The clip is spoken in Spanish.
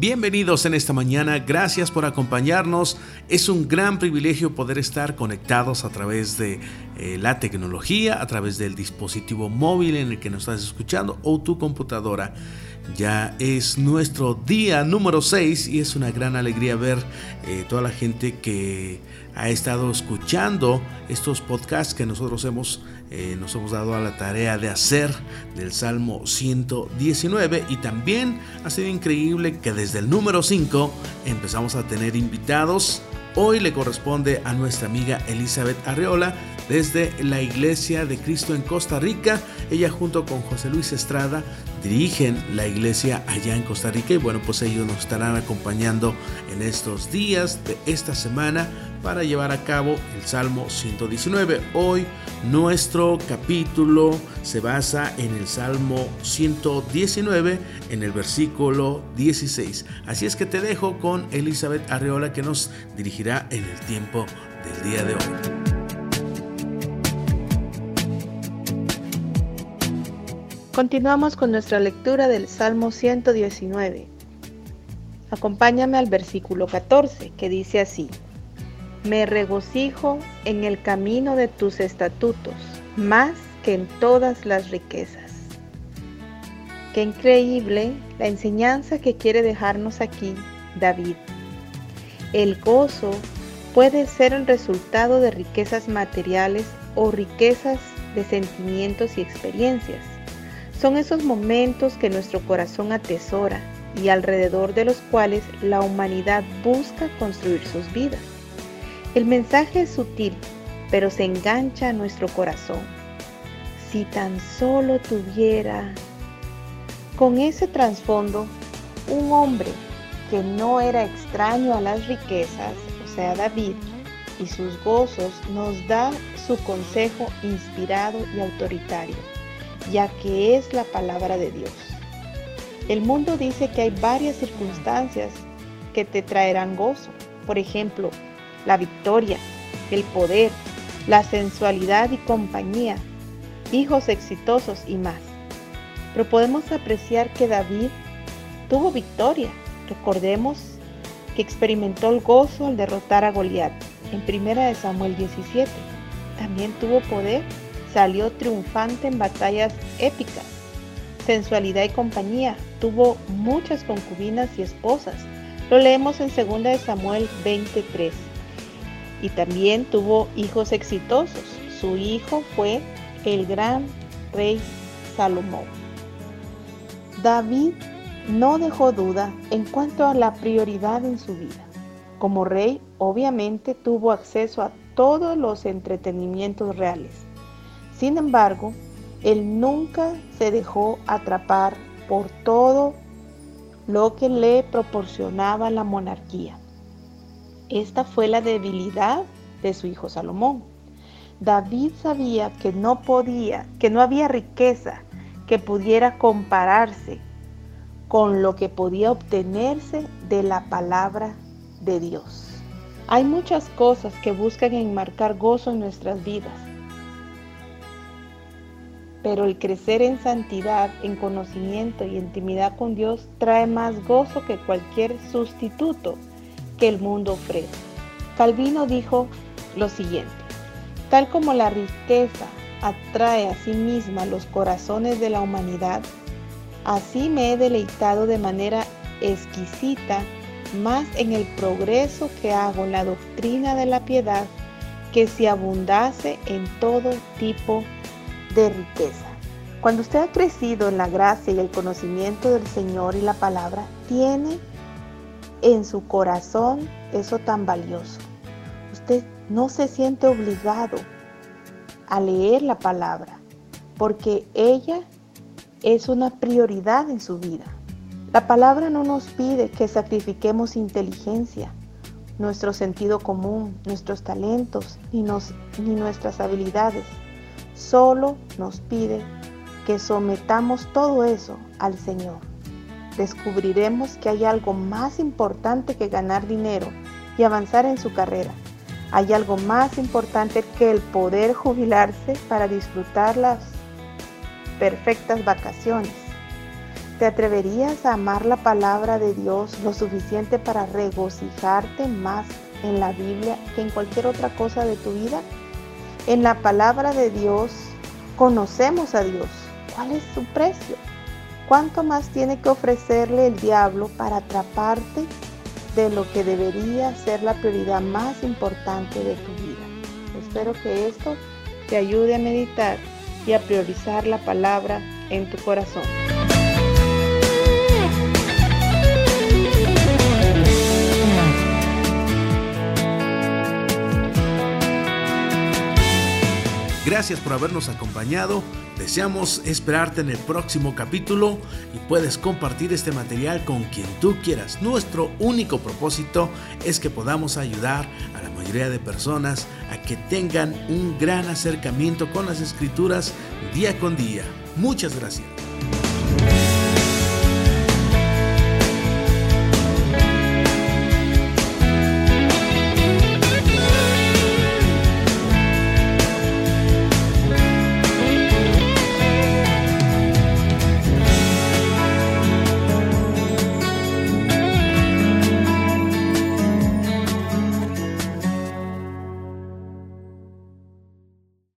Bienvenidos en esta mañana, gracias por acompañarnos. Es un gran privilegio poder estar conectados a través de eh, la tecnología, a través del dispositivo móvil en el que nos estás escuchando o tu computadora. Ya es nuestro día número 6 y es una gran alegría ver eh, toda la gente que ha estado escuchando estos podcasts que nosotros hemos, eh, nos hemos dado a la tarea de hacer del Salmo 119 y también ha sido increíble que desde el número 5 empezamos a tener invitados. Hoy le corresponde a nuestra amiga Elizabeth Arreola desde la Iglesia de Cristo en Costa Rica. Ella junto con José Luis Estrada dirigen la iglesia allá en Costa Rica y bueno pues ellos nos estarán acompañando en estos días de esta semana para llevar a cabo el Salmo 119. Hoy nuestro capítulo se basa en el Salmo 119 en el versículo 16. Así es que te dejo con Elizabeth Arreola que nos dirigirá en el tiempo del día de hoy. Continuamos con nuestra lectura del Salmo 119. Acompáñame al versículo 14 que dice así. Me regocijo en el camino de tus estatutos, más que en todas las riquezas. Qué increíble la enseñanza que quiere dejarnos aquí David. El gozo puede ser el resultado de riquezas materiales o riquezas de sentimientos y experiencias. Son esos momentos que nuestro corazón atesora y alrededor de los cuales la humanidad busca construir sus vidas. El mensaje es sutil, pero se engancha a nuestro corazón. Si tan solo tuviera con ese trasfondo un hombre que no era extraño a las riquezas, o sea, David, y sus gozos, nos da su consejo inspirado y autoritario, ya que es la palabra de Dios. El mundo dice que hay varias circunstancias que te traerán gozo. Por ejemplo, la victoria, el poder, la sensualidad y compañía, hijos exitosos y más. Pero podemos apreciar que David tuvo victoria. Recordemos que experimentó el gozo al derrotar a Goliat en 1 Samuel 17. También tuvo poder, salió triunfante en batallas épicas. Sensualidad y compañía, tuvo muchas concubinas y esposas. Lo leemos en 2 Samuel 23 y también tuvo hijos exitosos. Su hijo fue el gran rey Salomón. David no dejó duda en cuanto a la prioridad en su vida. Como rey, obviamente tuvo acceso a todos los entretenimientos reales. Sin embargo, él nunca se dejó atrapar por todo lo que le proporcionaba la monarquía. Esta fue la debilidad de su hijo Salomón. David sabía que no podía, que no había riqueza que pudiera compararse con lo que podía obtenerse de la palabra de Dios. Hay muchas cosas que buscan enmarcar gozo en nuestras vidas, pero el crecer en santidad, en conocimiento y intimidad con Dios trae más gozo que cualquier sustituto que el mundo ofrece. Calvino dijo lo siguiente, tal como la riqueza atrae a sí misma los corazones de la humanidad, así me he deleitado de manera exquisita más en el progreso que hago en la doctrina de la piedad que si abundase en todo tipo de riqueza. Cuando usted ha crecido en la gracia y el conocimiento del Señor y la palabra, tiene en su corazón eso tan valioso. Usted no se siente obligado a leer la palabra porque ella es una prioridad en su vida. La palabra no nos pide que sacrifiquemos inteligencia, nuestro sentido común, nuestros talentos ni, ni nuestras habilidades. Solo nos pide que sometamos todo eso al Señor descubriremos que hay algo más importante que ganar dinero y avanzar en su carrera. Hay algo más importante que el poder jubilarse para disfrutar las perfectas vacaciones. ¿Te atreverías a amar la palabra de Dios lo suficiente para regocijarte más en la Biblia que en cualquier otra cosa de tu vida? En la palabra de Dios conocemos a Dios. ¿Cuál es su precio? ¿Cuánto más tiene que ofrecerle el diablo para atraparte de lo que debería ser la prioridad más importante de tu vida? Espero que esto te ayude a meditar y a priorizar la palabra en tu corazón. Gracias por habernos acompañado. Deseamos esperarte en el próximo capítulo y puedes compartir este material con quien tú quieras. Nuestro único propósito es que podamos ayudar a la mayoría de personas a que tengan un gran acercamiento con las escrituras día con día. Muchas gracias.